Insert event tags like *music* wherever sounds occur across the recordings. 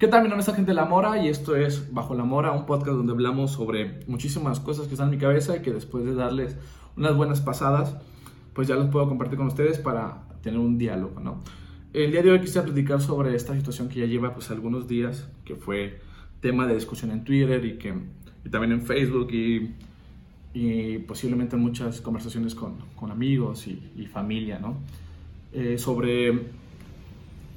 ¿Qué tal? Mi nombre es Agente La Mora y esto es Bajo la Mora, un podcast donde hablamos sobre muchísimas cosas que están en mi cabeza y que después de darles unas buenas pasadas, pues ya los puedo compartir con ustedes para tener un diálogo, ¿no? El día de hoy quise platicar sobre esta situación que ya lleva pues algunos días, que fue tema de discusión en Twitter y que y también en Facebook y, y posiblemente muchas conversaciones con, con amigos y, y, familia, ¿no? Eh, sobre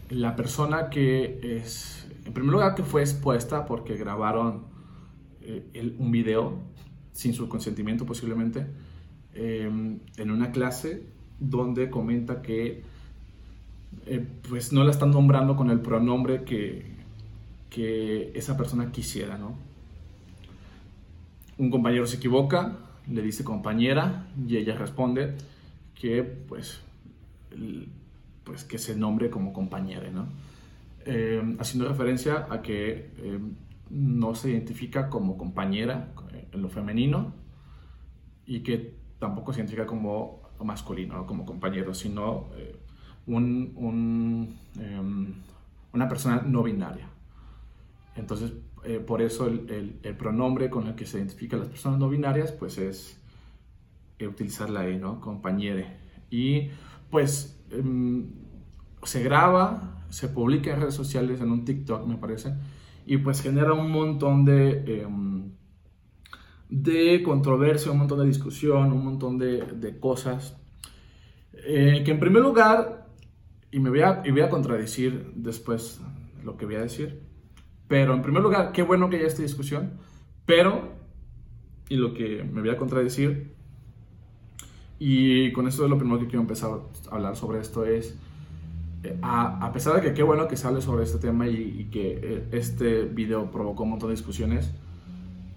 la persona que es, en primer lugar, que fue expuesta porque grabaron eh, un video sin su consentimiento posiblemente eh, en una clase donde comenta que eh, pues no la están nombrando con el pronombre que, que esa persona quisiera, ¿no? Un compañero se equivoca, le dice compañera y ella responde que pues pues que se nombre como compañera, ¿no? Eh, haciendo referencia a que eh, no se identifica como compañera en lo femenino y que tampoco se identifica como masculino, ¿no? como compañero, sino eh, em, una persona no binaria. Entonces, eh, por eso el, pronombre con el que se identifican las personas no binarias, pues es utilizar la ¿no? Compañere. Y pues se graba, se publica en redes sociales, en un TikTok me parece, y pues genera un montón de, um, de controversia, un montón de discusión, un montón de, de cosas. Eh, que en primer lugar, y me voy a, y voy a contradecir después lo que voy a decir, pero en primer lugar, qué bueno que haya esta discusión, pero, y lo que me voy a contradecir, y con esto es lo primero que quiero empezar a hablar sobre esto es, a, a, pesar de que qué bueno que se hable sobre este tema y, y, que eh, este video provocó un montón de discusiones,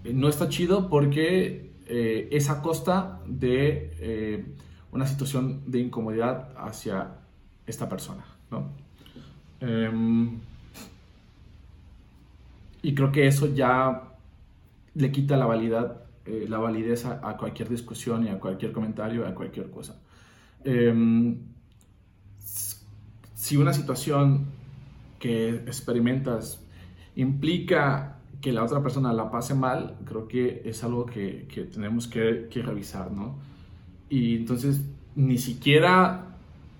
eh, no está chido porque eh, es a costa de eh, una situación de incomodidad hacia esta persona, ¿no? Um, y creo que eso ya le quita la validad eh, la validez a, a, cualquier discusión y a cualquier comentario, a cualquier cosa. Si una situación que experimentas implica que la otra persona la pase mal, creo que es algo que, que tenemos que, que, revisar, ¿no? Y entonces ni siquiera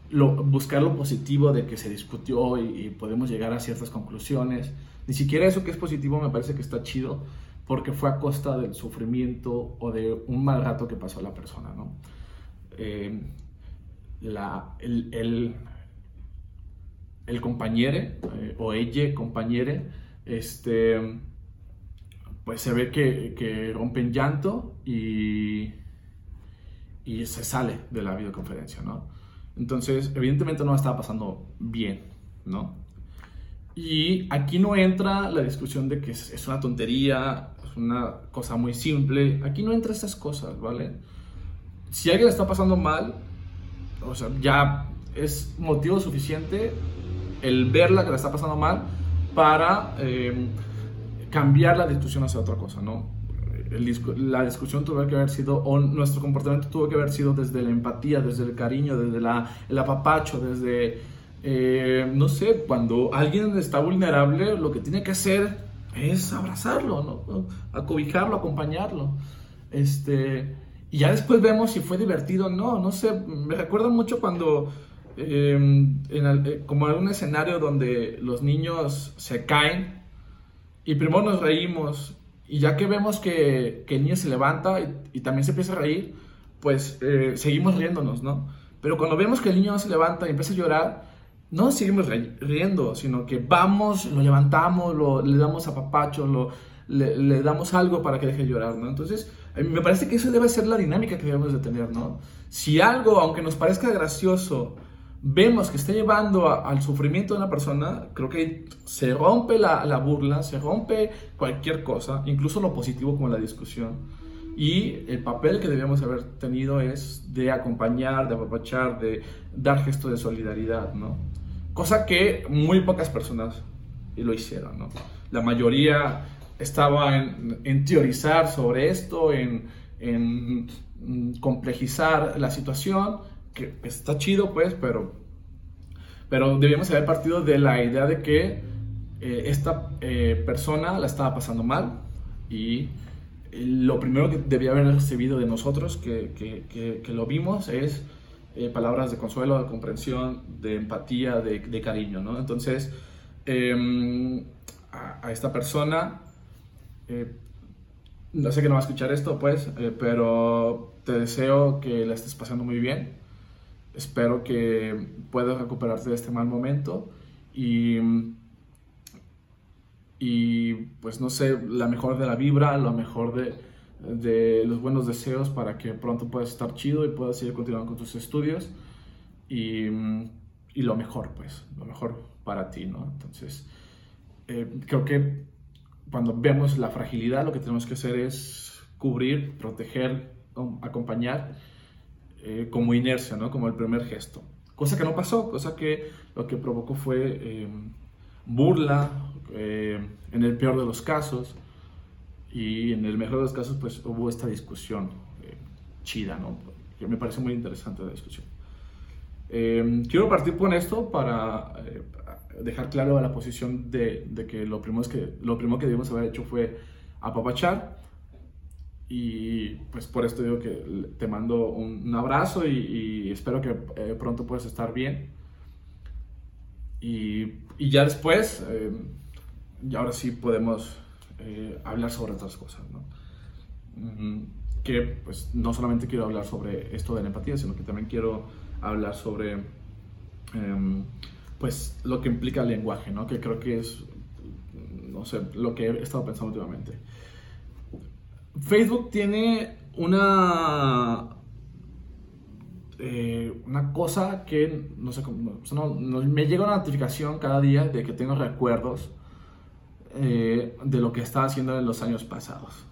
lo, buscar lo positivo de que se discutió y, y podemos llegar a ciertas conclusiones, ni siquiera eso que es positivo me parece que está chido, porque fue a costa del sufrimiento o de un mal rato que pasó la persona, ¿no? Eh, la, el, el, el compañero eh, o ella compañere, este, pues se ve que, que rompe en llanto y, y se sale de la videoconferencia, ¿no? Entonces, evidentemente no estaba pasando bien, ¿no? Y aquí no entra la discusión de que es, una tontería, es una cosa muy simple. Aquí no entra estas cosas, ¿vale? Si alguien está pasando mal, o sea, ya es motivo suficiente el verla que la está pasando mal para eh, cambiar la discusión hacia otra cosa, ¿no? La discusión tuvo que haber sido, o nuestro comportamiento tuvo que haber sido desde la empatía, desde el cariño, desde la, el apapacho, desde eh, no sé, cuando alguien está vulnerable, lo que tiene que hacer es abrazarlo. Acobijarlo, acompañarlo. Este, y ya después vemos si fue divertido o no, no sé, me recuerda mucho cuando, eh, en como en un escenario donde los niños se caen y primero nos reímos y ya que vemos que, que el niño se levanta y, y, también se empieza a reír, pues eh, seguimos riéndonos, ¿no? Pero cuando vemos que el niño no se levanta y empieza a llorar, no seguimos riendo, sino que vamos, lo levantamos, lo, le damos a papacho, lo, le, le, damos algo para que deje de llorar, ¿no? Entonces, me parece que eso debe ser la dinámica que debemos de tener, ¿no? Si algo, aunque nos parezca gracioso, vemos que está llevando a, al sufrimiento de una persona, creo que se rompe la, la burla, se rompe cualquier cosa, incluso lo positivo como la discusión. Y el papel que debíamos haber tenido es de acompañar, de apapachar, de dar gesto de solidaridad, ¿no? Cosa que muy pocas personas lo hicieron, ¿no? La mayoría estaba en, en teorizar sobre esto, en, en, complejizar la situación, que está chido, pues, pero, pero debíamos haber partido de la idea de que eh, esta eh, persona la estaba pasando mal y lo primero que debía haber recibido de nosotros, que, que, lo vimos, es eh, palabras de consuelo, de comprensión, de empatía, de, cariño, ¿no? Entonces, em, a, esta persona, no sé que no va a escuchar esto, pues, pero te deseo que la estés pasando muy bien. Espero que puedas recuperarte de este mal momento y y pues no sé, la mejor de la vibra, lo mejor de, de los buenos deseos para que pronto puedas estar chido y puedas seguir continuando con tus estudios y, y lo mejor pues, lo mejor para ti, ¿no? Entonces, eh, creo que cuando vemos la fragilidad lo que tenemos que hacer es cubrir, proteger, acompañar eh, como inercia, ¿no? Como el primer gesto. Cosa que no pasó, cosa que lo que provocó fue eh, burla, eh, en el peor de los casos, y en el mejor de los casos, pues hubo esta discusión eh, chida, ¿no? Que me parece muy interesante la discusión. Eh, quiero partir con esto para dejar claro la posición de, de, que lo primero, es que lo primero que debimos haber hecho fue apapachar. Y pues por esto digo que te mando un, abrazo y, espero que pronto puedas estar bien. Y, y ya después y ahora sí podemos eh, hablar sobre otras cosas, ¿no? Que pues no solamente quiero hablar sobre esto de la empatía, sino que también quiero hablar sobre em, pues lo que implica el lenguaje, ¿no? Que creo que es, no sé, lo que he estado pensando últimamente. Facebook tiene una eh, una cosa que, no sé, no, me llega una notificación cada día de que tengo recuerdos eh, de lo que estaba haciendo en los años pasados.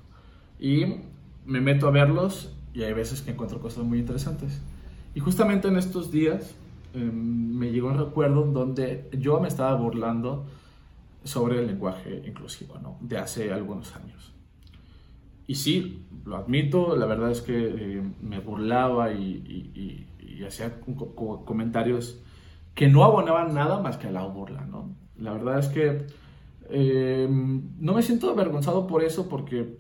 Y me meto a verlos y hay veces que encuentro cosas muy interesantes. Y justamente en estos días em, me llegó un recuerdo donde yo me estaba burlando sobre el lenguaje inclusivo, ¿no? De hace algunos años. Y sí, lo admito, la verdad es que eh, me burlaba y, hacía comentarios que no abonaban nada más que a la burla, ¿no? La verdad es que eh, no me siento avergonzado por eso porque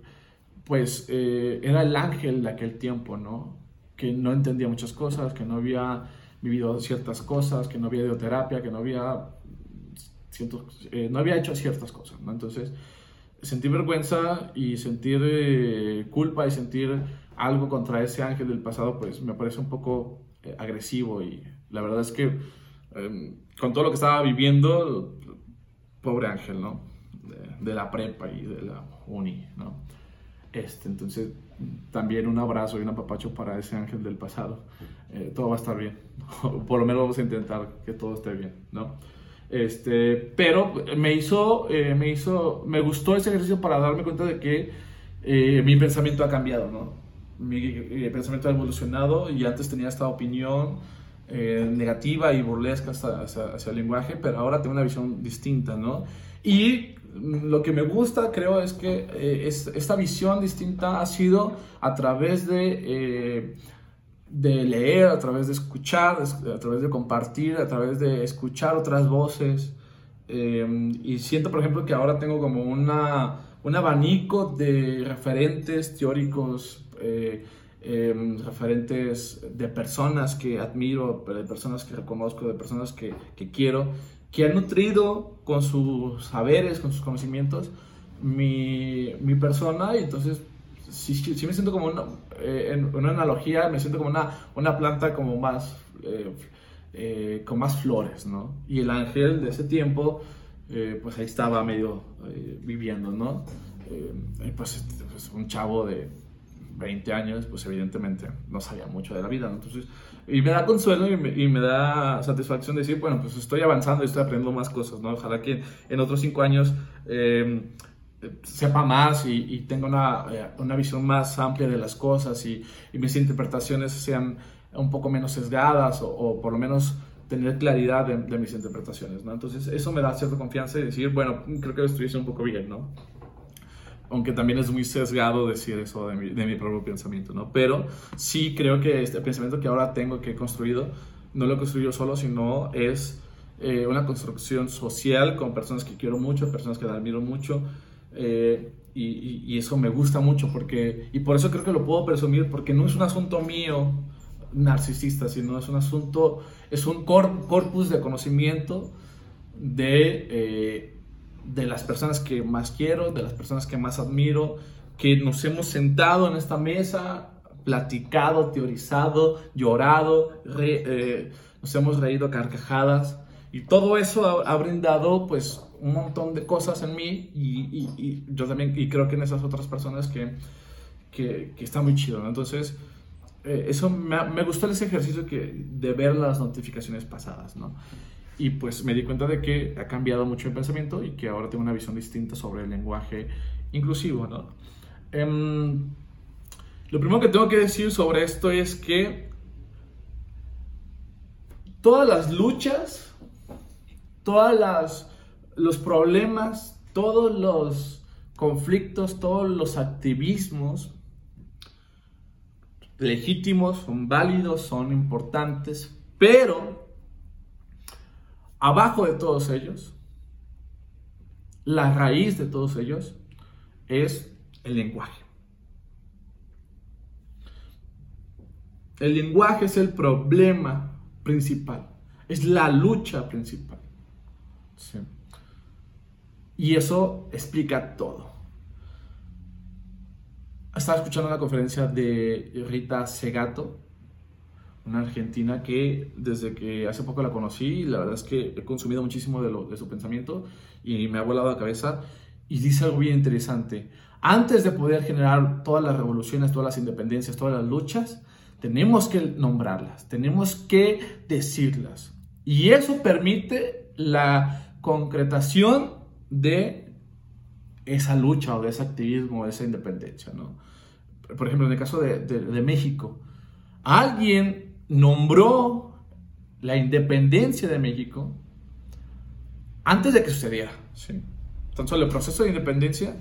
pues eh, era el ángel de aquel tiempo, ¿no? Que no entendía muchas cosas, que no había vivido ciertas cosas, que no había ido terapia, que no había, eh, no había hecho ciertas cosas, ¿no? Entonces, sentir vergüenza y sentir culpa y sentir algo contra ese ángel del pasado, pues me parece un poco agresivo y la verdad es que em, con todo lo que estaba viviendo, pobre Ángel, ¿no? De, la prepa y de la uni, ¿no? Este, entonces, también un abrazo y un apapacho para ese ángel del pasado. Eh, todo va a estar bien. *laughs* Por lo menos vamos a intentar que todo esté bien, ¿no? Este, pero me hizo, eh, me hizo, me gustó ese ejercicio para darme cuenta de que eh, mi pensamiento ha cambiado, ¿no? Mi, pensamiento ha evolucionado y antes tenía esta opinión eh, negativa y burlesca hacia, el lenguaje, pero ahora tengo una visión distinta, ¿no? Y lo que me gusta, creo, es que eh, esta visión distinta ha sido a través de, eh, de leer, a través de escuchar, a través de compartir, a través de escuchar otras voces. y siento, por ejemplo, que ahora tengo como una, un abanico de referentes teóricos Em, referentes de personas que admiro, de personas que reconozco, de personas que, que, quiero, que han nutrido con sus saberes, con sus conocimientos mi, mi persona y entonces sí, sí, me siento como una, eh, en una analogía, me siento como una, una planta como más, eh, eh, con más flores, ¿no? Y el ángel de ese tiempo, pues ahí estaba medio viviendo, ¿no? pues, pues un chavo de 20 años, pues evidentemente no sabía mucho de la vida, Entonces, y me da consuelo y me, y me, da satisfacción decir, bueno, pues estoy avanzando y estoy aprendiendo más cosas, ¿no? Ojalá que en otros 5 años em, sepa más y, y tenga una, eh, una, visión más amplia de las cosas y, mis interpretaciones sean un poco menos sesgadas o, por lo menos tener claridad de, mis interpretaciones, ¿no? Entonces, eso me da cierta confianza y decir, bueno, creo que lo haciendo un poco bien, ¿no? aunque también es muy sesgado decir eso de mi, propio pensamiento, ¿no? Pero sí creo que este pensamiento que ahora tengo, que he construido, no lo he construido solo, sino es eh, una construcción social con personas que quiero mucho, personas que admiro mucho. Eh, y, eso me gusta mucho porque, y por eso creo que lo puedo presumir, porque no es un asunto mío narcisista, sino es un asunto, es un corpus de conocimiento de, eh, de las personas que más quiero, de las personas que más admiro, que nos hemos sentado en esta mesa, platicado, teorizado, llorado, eh, nos hemos reído carcajadas y todo eso ha, brindado pues un montón de cosas en mí y, yo también y creo que en esas otras personas que, está muy chido. Entonces, eh, eso me, gustó ese ejercicio que, de ver las notificaciones pasadas, ¿no? Y pues me di cuenta de que ha cambiado mucho mi pensamiento y que ahora tengo una visión distinta sobre el lenguaje inclusivo, ¿no? Em, lo primero que tengo que decir sobre esto es que todas las luchas, todos los problemas, todos los conflictos, todos los activismos legítimos, son válidos, son importantes, pero abajo de todos ellos, la raíz de todos ellos es el lenguaje. El lenguaje es el problema principal, es la lucha principal. Y eso explica todo. Estaba escuchando la conferencia de Rita Segato, una argentina que desde que hace poco la conocí, la verdad es que he consumido muchísimo de, de su pensamiento y me ha volado la cabeza y dice algo bien interesante. Antes de poder generar todas las revoluciones, todas las independencias, todas las luchas, tenemos que nombrarlas, tenemos que decirlas. Y eso permite la concretación de esa lucha o de ese activismo, de esa independencia. ¿no? Por ejemplo, en el caso de, de México, alguien nombró la independencia de México antes de que sucediera. ¿sí? Entonces, el proceso de independencia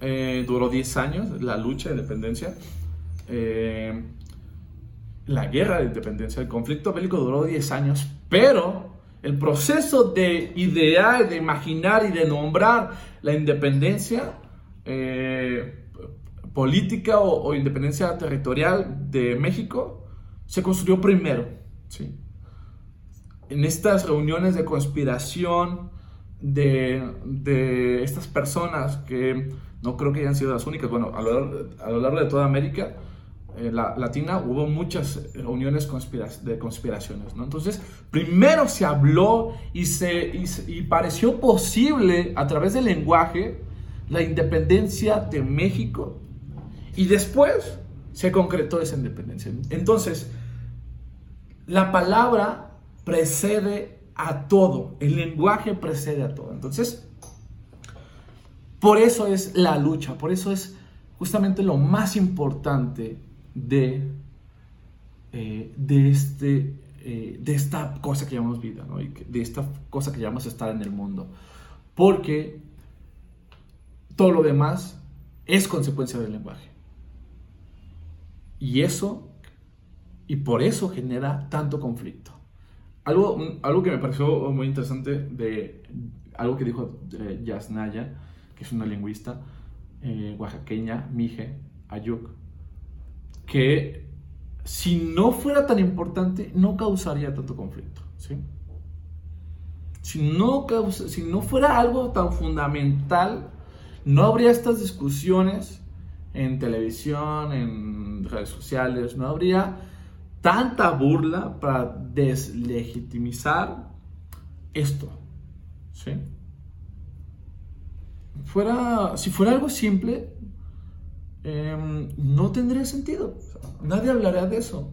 eh, duró 10 años, la lucha de independencia. Eh, la guerra de independencia, el conflicto bélico duró 10 años, pero el proceso de idear, de imaginar y de nombrar la independencia eh, política o, independencia territorial de México se construyó primero. ¿sí? En estas reuniones de conspiración de, estas personas que no creo que hayan sido las únicas. Bueno, a lo, largo de toda América eh, Latina hubo muchas reuniones de conspiraciones, ¿no? Entonces, primero se habló y, se, y, pareció posible a través del lenguaje la independencia de México y después se concretó esa independencia. Entonces, la palabra precede a todo, el lenguaje precede a todo. Entonces, por eso es la lucha, por eso es justamente lo más importante de, eh, de, este, eh, de esta cosa que llamamos vida, de esta cosa que llamamos estar en el mundo. Porque todo lo demás es consecuencia del lenguaje. Y eso, y por eso genera tanto conflicto. Algo, algo que me pareció muy interesante de algo que dijo eh, Yasnaya, que es una lingüista eh, oaxaqueña, Mije Ayuk, que si no fuera tan importante, no causaría tanto conflicto. ¿sí? Si, no si no fuera algo tan fundamental, no habría estas discusiones en televisión, en redes sociales, no habría tanta burla para deslegitimizar esto. ¿sí? fuera, si fuera algo simple, em, no tendría sentido. nadie hablaría de eso.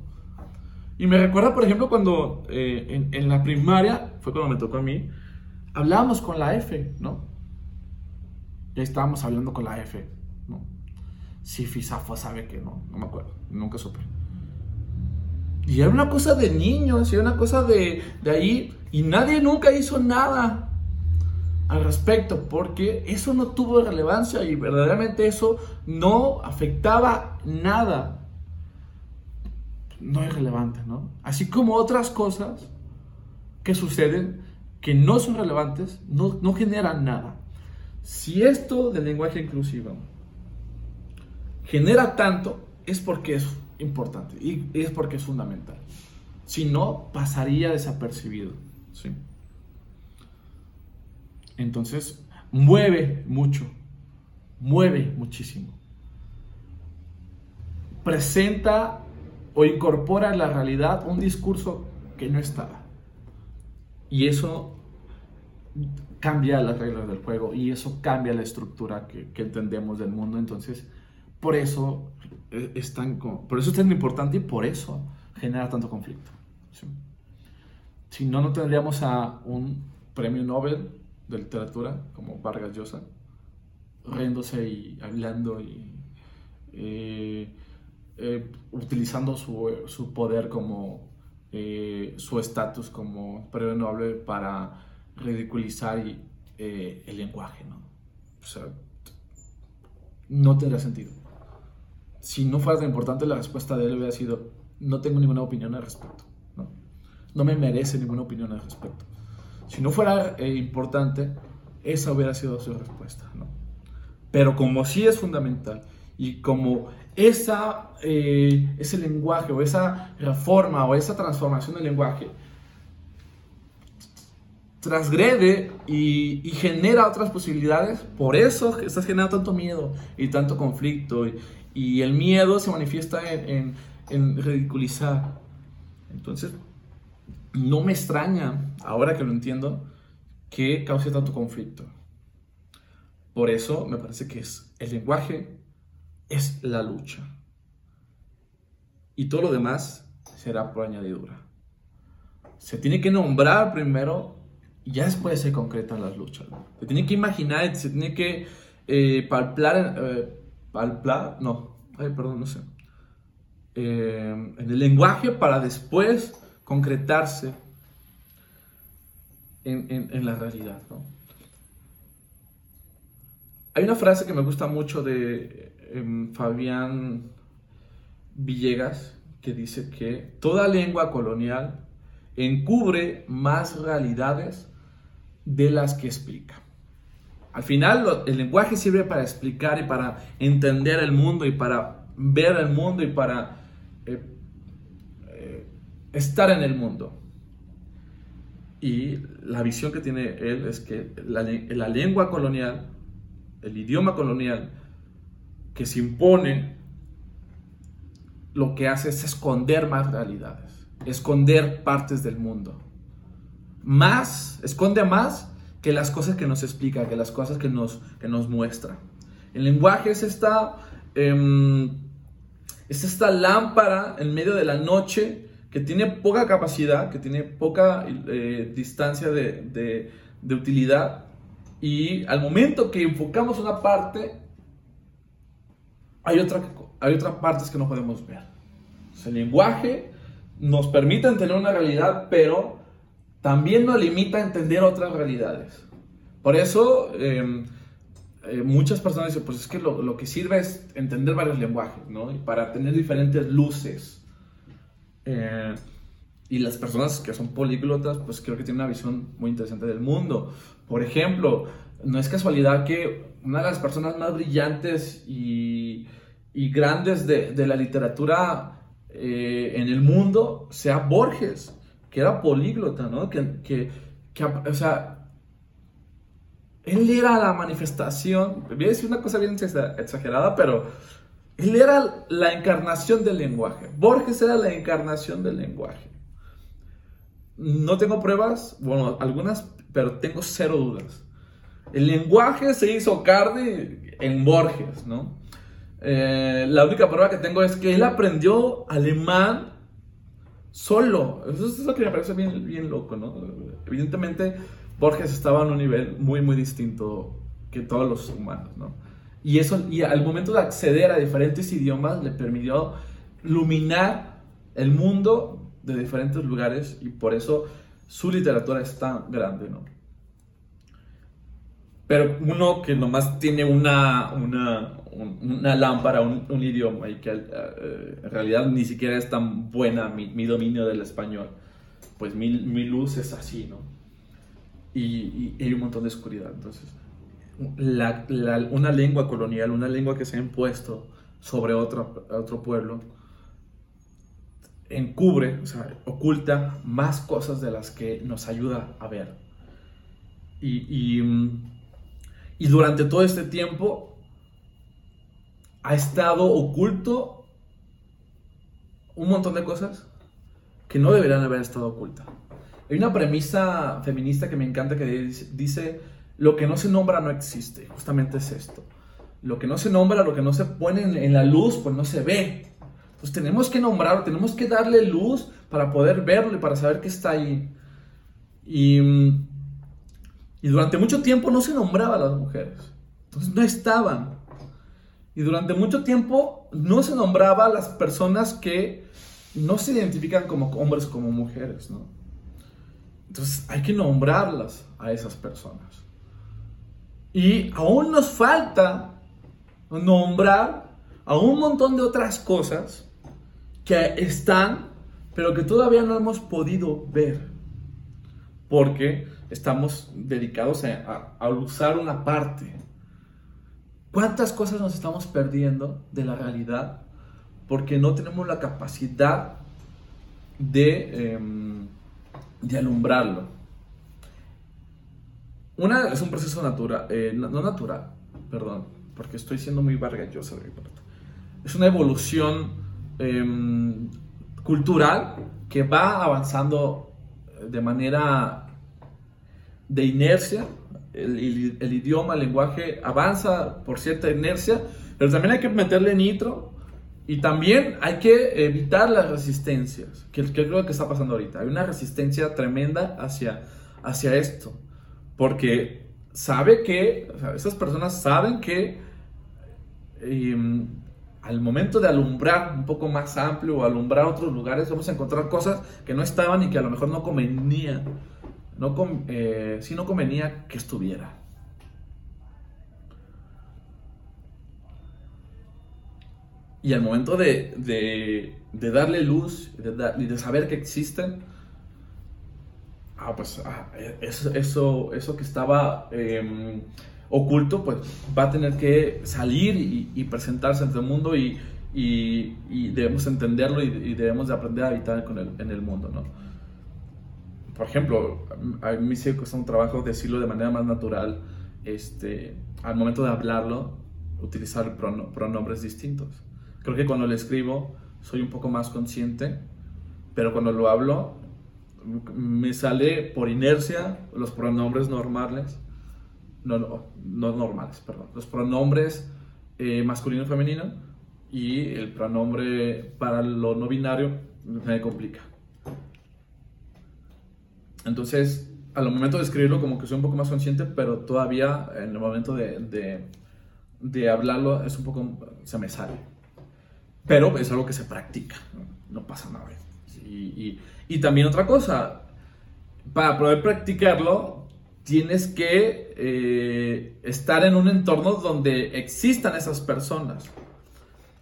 Y me recuerda, por ejemplo, cuando eh, en, la primaria, fue cuando me tocó a mí, hablábamos con la F, ¿no? Ya estábamos hablando con la F, ¿no? Si Fisafo sabe que no, no me acuerdo, nunca supe. Y era una cosa de niños, era una cosa de, de ahí, y nadie nunca hizo nada al respecto, porque eso no tuvo relevancia y verdaderamente eso no afectaba nada. No es relevante, ¿no? Así como otras cosas que suceden que no son relevantes, no, no generan nada. Si esto del lenguaje inclusivo genera tanto, es porque es importante y es porque es fundamental. Si no, pasaría desapercibido. ¿sí? Entonces, mueve mucho, mueve muchísimo. Presenta o incorpora en la realidad un discurso que no estaba. Y eso cambia las reglas del juego y eso cambia la estructura que, entendemos del mundo. Entonces, por eso eh, es tan, por eso es tan importante y por eso genera tanto conflicto. Si no, no tendríamos a un premio Nobel de literatura como Vargas Llosa riéndose y hablando y eh, eh, utilizando su, su, poder como su estatus como premio Nobel para ridiculizar eh, el lenguaje, ¿no? O sea, no tendría sentido. Si no fuera tan importante, la respuesta de él hubiera sido, no tengo ninguna opinión al respecto, ¿no? No me merece ninguna opinión al respecto. Si no fuera eh, importante, esa hubiera sido su respuesta, ¿no? Pero como sí es fundamental y como esa, eh, ese lenguaje o esa reforma o esa transformación del lenguaje transgrede y, genera otras posibilidades, por eso estás generando tanto miedo y tanto conflicto. Y, el miedo se manifiesta en, ridiculizar. Entonces, no me extraña, ahora que lo entiendo, que cause tanto conflicto. Por eso me parece que es el lenguaje es la lucha. Y todo lo demás será por añadidura. Se tiene que nombrar primero y ya después se concretan las luchas. Se tiene que imaginar, se tiene que eh, eh, palplar, no, ay, perdón, no sé, eh, en el lenguaje para después concretarse en, en, la realidad. ¿no? Hay una frase que me gusta mucho de em, Fabián Villegas que dice que toda lengua colonial encubre más realidades de las que explica. Al final el lenguaje sirve para explicar y para entender el mundo y para ver el mundo y para eh, estar en el mundo. Y la visión que tiene él es que la, lengua colonial, el idioma colonial, que se impone, lo que hace es esconder más realidades, esconder partes del mundo más, esconde más que las cosas que nos explica, que las cosas que nos, que nos muestra. El lenguaje es esta, em, es esta lámpara en medio de la noche que tiene poca capacidad, que tiene poca eh, distancia de, de, utilidad. Y al momento que enfocamos una parte, hay, otra, hay otras partes que no podemos ver. el lenguaje nos permite entender una realidad, pero también nos limita a entender otras realidades. Por eso em, eh, muchas personas dicen, pues es que lo, que sirve es entender varios lenguajes, ¿no? Y para tener diferentes luces. Eh, y las personas que son políglotas, pues creo que tienen una visión muy interesante del mundo. Por ejemplo, no es casualidad que una de las personas más brillantes y, y grandes de, de, la literatura eh, en el mundo sea Borges que era políglota, ¿no? Que, que, o sea, él era la manifestación, voy a decir una cosa bien exagerada, pero él era la encarnación del lenguaje. Borges era la encarnación del lenguaje. No tengo pruebas, bueno, algunas, pero tengo cero dudas. El lenguaje se hizo carne en Borges, ¿no? Eh, la única prueba que tengo es que él aprendió alemán solo. Eso es lo que me parece bien, bien loco, ¿no? Evidentemente, Borges estaba en un nivel muy, muy distinto que todos los humanos, ¿no? Y eso, y al momento de acceder a diferentes idiomas, le permitió iluminar el mundo de diferentes lugares y por eso su literatura es tan grande, ¿no? Pero uno que nomás tiene una, una, una lámpara, un, idioma, y que eh, en realidad ni siquiera es tan buena mi, dominio del español, pues mi, mi, luz es así, ¿no? y, hay un montón de oscuridad. Entonces, una lengua colonial, una lengua que se ha impuesto sobre otro, otro pueblo, encubre, o sea, oculta más cosas de las que nos ayuda a ver. Y, y, durante todo este tiempo ha estado oculto un montón de cosas que no deberían haber estado ocultas. Hay una premisa feminista que me encanta que dice, lo que no se nombra no existe. Justamente es esto. Lo que no se nombra, lo que no se pone en la luz, pues no se ve. Entonces tenemos que nombrarlo, tenemos que darle luz para poder verlo y para saber que está ahí. Y, y durante mucho tiempo no se nombraba a las mujeres. Entonces no estaban. Y durante mucho tiempo no se nombraba a las personas que no se identifican como hombres como mujeres, ¿no? Entonces hay que nombrarlas a esas personas. Y aún nos falta nombrar a un montón de otras cosas que están, pero que todavía no hemos podido ver. Porque estamos dedicados a, a usar una parte. ¿Cuántas cosas nos estamos perdiendo de la realidad porque no tenemos la capacidad de, em, de alumbrarlo. Una es un proceso natural, eh, no, natural, perdón, porque estoy siendo muy vargalloso. Es una evolución em, cultural que va avanzando de manera de inercia. El, el, idioma, el lenguaje avanza por cierta inercia, pero también hay que meterle nitro y también hay que evitar las resistencias, que, que creo que está pasando ahorita. Hay una resistencia tremenda hacia, hacia esto, porque sabe que, esas personas saben que em, al momento de alumbrar un poco más amplio o alumbrar otros lugares, vamos a encontrar cosas que no estaban y que a lo mejor no convenía, no, eh, sí no convenía que estuviera. Y al momento de, de, darle luz y de, saber que existen, ah, pues ah, eso, eso, eso, que estaba em, oculto, pues va a tener que salir y, presentarse ante el mundo y, y, debemos entenderlo y, debemos de aprender a habitar con el, en el mundo, ¿no? Por ejemplo, a mí sí cuesta un trabajo decirlo de manera más natural, este, al momento de hablarlo, utilizar pronombres distintos. Creo que cuando lo escribo soy un poco más consciente, pero cuando lo hablo me sale por inercia los pronombres normales, no, no, normales, perdón, los pronombres eh, masculino y femenino y el pronombre para lo no binario me complica. Entonces, al momento de escribirlo como que soy un poco más consciente, pero todavía en el momento de, de hablarlo es un poco, se me sale pero es algo que se practica, no, pasa nada. Y, y, también otra cosa, para poder practicarlo, tienes que eh, estar en un entorno donde existan esas personas.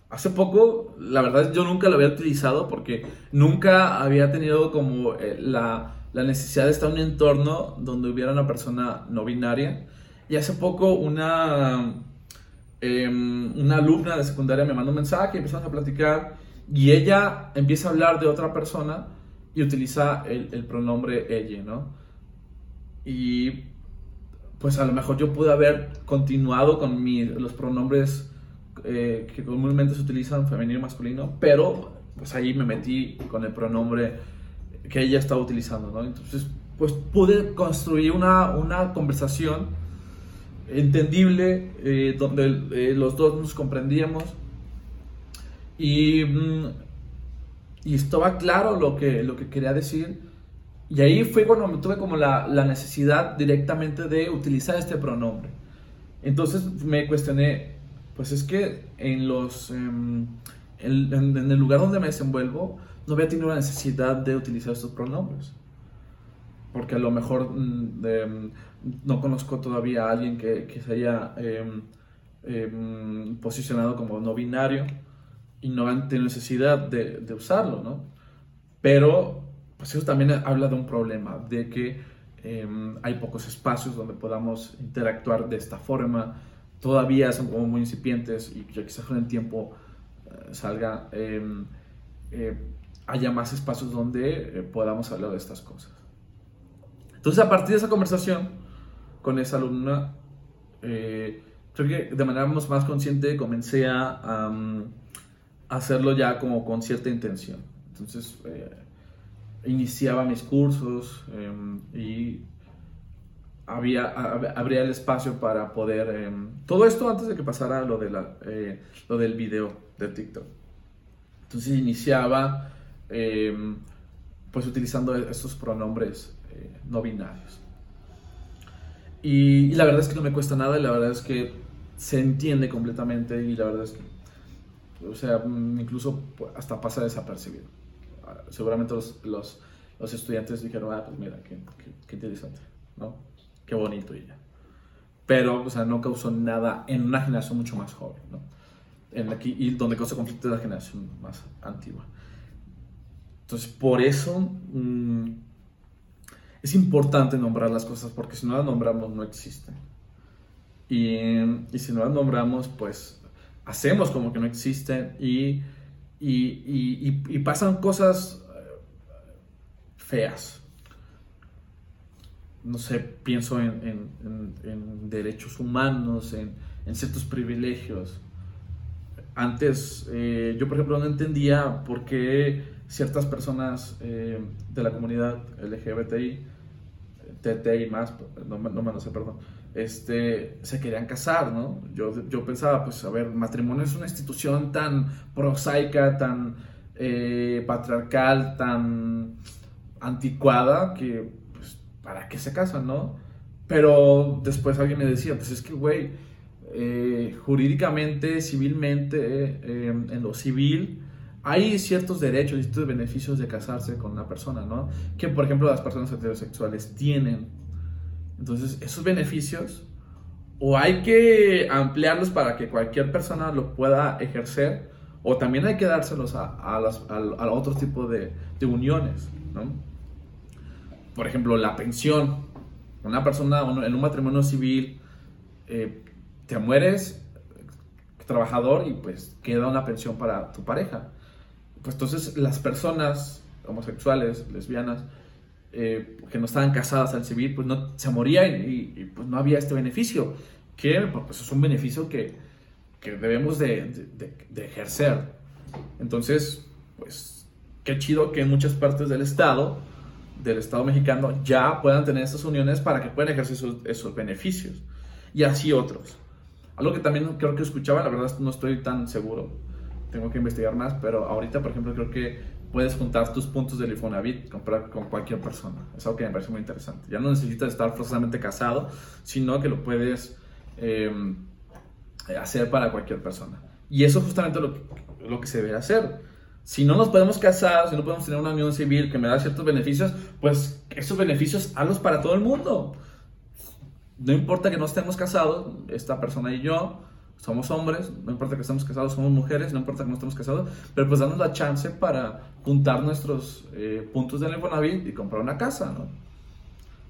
Hace poco, la verdad, yo nunca lo había utilizado porque nunca había tenido como eh, la, necesidad de estar en un entorno donde hubiera una persona no binaria. Y hace poco una Em, alumna de secundaria me mandó un mensaje, empezamos a platicar y ella empieza a hablar de otra persona y utiliza el, pronombre ella, ¿no? Y pues a lo mejor yo pude haber continuado con mi, los pronombres eh, que comúnmente se utilizan, femenino y masculino, pero pues ahí me metí con el pronombre que ella estaba utilizando, ¿no? Entonces, pues pude construir una, una conversación entendible, eh, donde eh, los dos nos comprendíamos y, mm, y, estaba claro lo que, lo que quería decir. Y ahí fue cuando me tuve como la, la necesidad directamente de utilizar este pronombre. Entonces me cuestioné, pues es que en, los, em, en, en el lugar donde me desenvuelvo no había tenido la necesidad de utilizar estos pronombres porque a lo mejor mm, no conozco todavía a alguien que, que se haya em, em, posicionado como no binario y no necesidad de, usarlo, ¿no? Pero, pues eso también habla de un problema, de que em, hay pocos espacios donde podamos interactuar de esta forma, todavía son como muy incipientes y quizás con el tiempo eh, salga, em, eh, haya más espacios donde eh, podamos hablar de estas cosas. Entonces a partir de esa conversación con esa alumna, creo que de manera más consciente comencé a hacerlo ya como con cierta intención. Entonces iniciaba mis cursos em, y había, habría el espacio para poder... Em, todo esto antes de que pasara lo, de la, eh, lo del video de TikTok. Entonces iniciaba em, pues utilizando estos pronombres eh, no binarios. Y, la verdad es que no me cuesta nada y la verdad es que se entiende completamente y la verdad es que, o sea, incluso hasta pasa desapercibido seguramente los, los, los, estudiantes dijeron, ah, pues mira, qué, qué, interesante, ¿no? Qué bonito y ya. Pero, o sea, no causó nada en una generación mucho más joven, ¿no? En aquí, y donde causó conflicto es la generación más antigua. Entonces, por eso mmm, es importante nombrar las cosas, porque si no las nombramos, no existen. Y, y si no las nombramos, pues hacemos como que no existen y y, pasan cosas eh, feas. No sé, pienso en, derechos humanos, en, ciertos privilegios. Antes, eh, yo por ejemplo no entendía por qué ciertas personas eh, de la comunidad LGBTI, TTI más, no, no me lo sé, perdón, este, se querían casar, ¿no? Yo, yo pensaba, pues, a ver, matrimonio es una institución tan prosaica, tan eh, patriarcal, tan anticuada, que, pues, ¿para qué se casan, no? Pero después alguien me decía, pues es que, güey, eh, jurídicamente, civilmente, eh, en lo civil, hay ciertos derechos y ciertos beneficios de casarse con una persona, ¿no? Que, por ejemplo, las personas heterosexuales tienen entonces, esos beneficios o hay que ampliarlos para que cualquier persona lo pueda ejercer, o también hay que dárselos a, a, a, otro tipo de, de uniones. ¿no? Por ejemplo, la pensión. Una persona en un matrimonio civil, eh, te mueres trabajador y pues queda una pensión para tu pareja. Pues entonces las personas homosexuales, lesbianas, eh, que no estaban casadas al civil, pues no, se morían y, pues no había este beneficio, que pues es un beneficio que, que debemos de, de, ejercer. Entonces, pues qué chido que en muchas partes del Estado, del Estado mexicano, ya puedan tener estas uniones para que puedan ejercer esos, esos beneficios. Y así otros. Algo que también creo que escuchaba, la verdad no estoy tan seguro, tengo que investigar más, pero ahorita, por ejemplo, creo que puedes juntar tus puntos del Infonavit comprar con cualquier persona. Es algo que me parece muy interesante. Ya no necesitas estar forzosamente casado, sino que lo puedes em, hacer para cualquier persona. Y eso es justamente lo, lo que se debe hacer. Si no nos podemos casar, si no podemos tener una unión civil que me da ciertos beneficios, pues esos beneficios hazlos para todo el mundo. No importa que no estemos casados, esta persona y yo, somos hombres, no importa que estemos casados, somos mujeres, no importa que no estemos casados, pero pues damos la chance para juntar nuestros eh, puntos de Infonavit y comprar una casa, ¿no?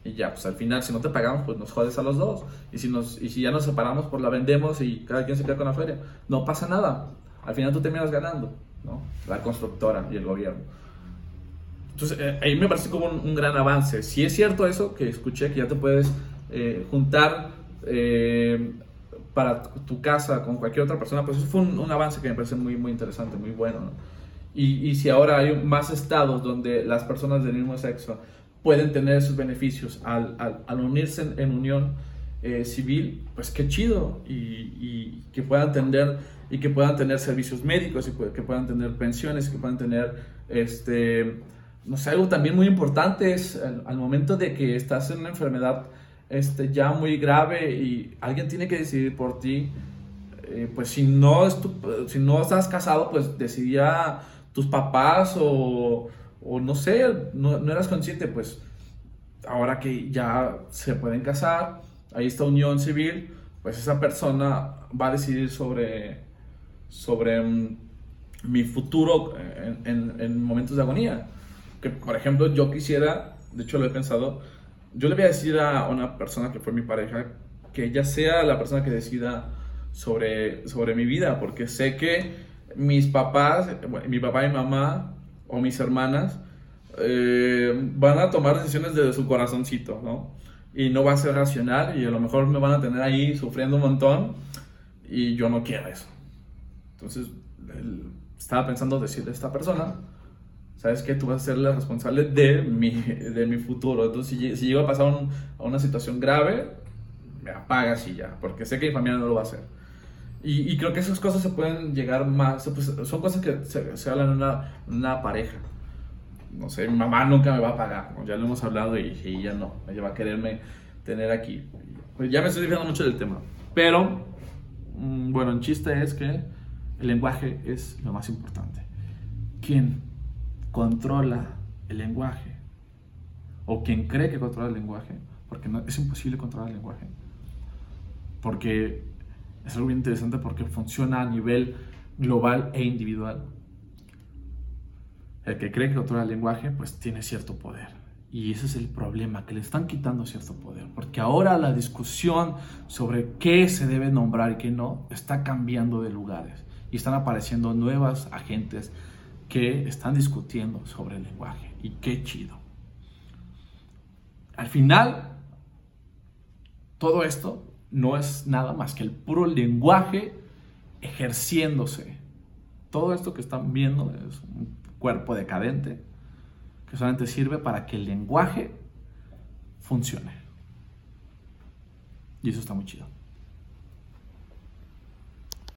Y ya, pues al final, si no te pagamos, pues nos jodes a los dos. Y si, nos, y si ya nos separamos, pues la vendemos y cada quien se queda con la feria. No pasa nada. Al final tú terminas ganando, ¿no? La constructora y el gobierno. Entonces, eh, ahí me parece como un, gran avance. Si es cierto eso, que escuché que ya te puedes eh, juntar para tu casa con cualquier otra persona, pues eso fue un, avance que me parece muy, muy interesante, muy bueno. Y, y, si ahora hay más estados donde las personas del mismo sexo pueden tener esos beneficios al, al, unirse en, unión eh, civil, pues qué chido. Y, y, que puedan tener y que puedan tener servicios médicos y que puedan tener pensiones, que puedan tener este no sé, algo también muy importante es al momento de que estás en una enfermedad este, ya muy grave y alguien tiene que decidir por ti, eh, pues si no, si no estás casado, pues decidía tus papás o, o no sé, no, no, eras consciente, pues ahora que ya se pueden casar, ahí está unión civil, pues esa persona va a decidir sobre, sobre mm, mi futuro en, en, en momentos de agonía. Que por ejemplo yo quisiera, de hecho lo he pensado, yo le voy a decir a una persona que fue mi pareja que ella sea la persona que decida sobre, sobre mi vida, porque sé que mis papás, mi papá y mamá o mis hermanas eh, van a tomar decisiones desde su corazoncito, ¿no? Y no va a ser racional y a lo mejor me van a tener ahí sufriendo un montón y yo no quiero eso. Entonces, estaba pensando decirle a esta persona, ¿sabes qué? Tú vas a ser la responsable de mi, de mi futuro. Entonces, si, si a pasar a una situación grave, me apagas y ya, porque sé que mi familia no lo va a hacer. Y, creo que esas cosas se pueden llegar más, pues, son cosas que se, hablan en una, una, pareja. No sé, mi mamá nunca me va a pagar, ya lo hemos hablado y, y ella no, ella va a quererme tener aquí. Pues ya me estoy desviando mucho del tema, pero mm, bueno, el chiste es que el lenguaje es lo más importante. Quien controla el lenguaje o quien cree que controla el lenguaje, porque no, es imposible controlar el lenguaje, porque es algo bien interesante porque funciona a nivel global e individual. El que cree que controla el lenguaje, pues tiene cierto poder. Y ese es el problema, que le están quitando cierto poder. Porque ahora la discusión sobre qué se debe nombrar y qué no está cambiando de lugares. Y están apareciendo nuevas agentes que están discutiendo sobre el lenguaje. Y qué chido. Al final, todo esto no es nada más que el puro lenguaje ejerciéndose. Todo esto que están viendo es un cuerpo decadente que solamente sirve para que el lenguaje funcione. Y eso está muy chido.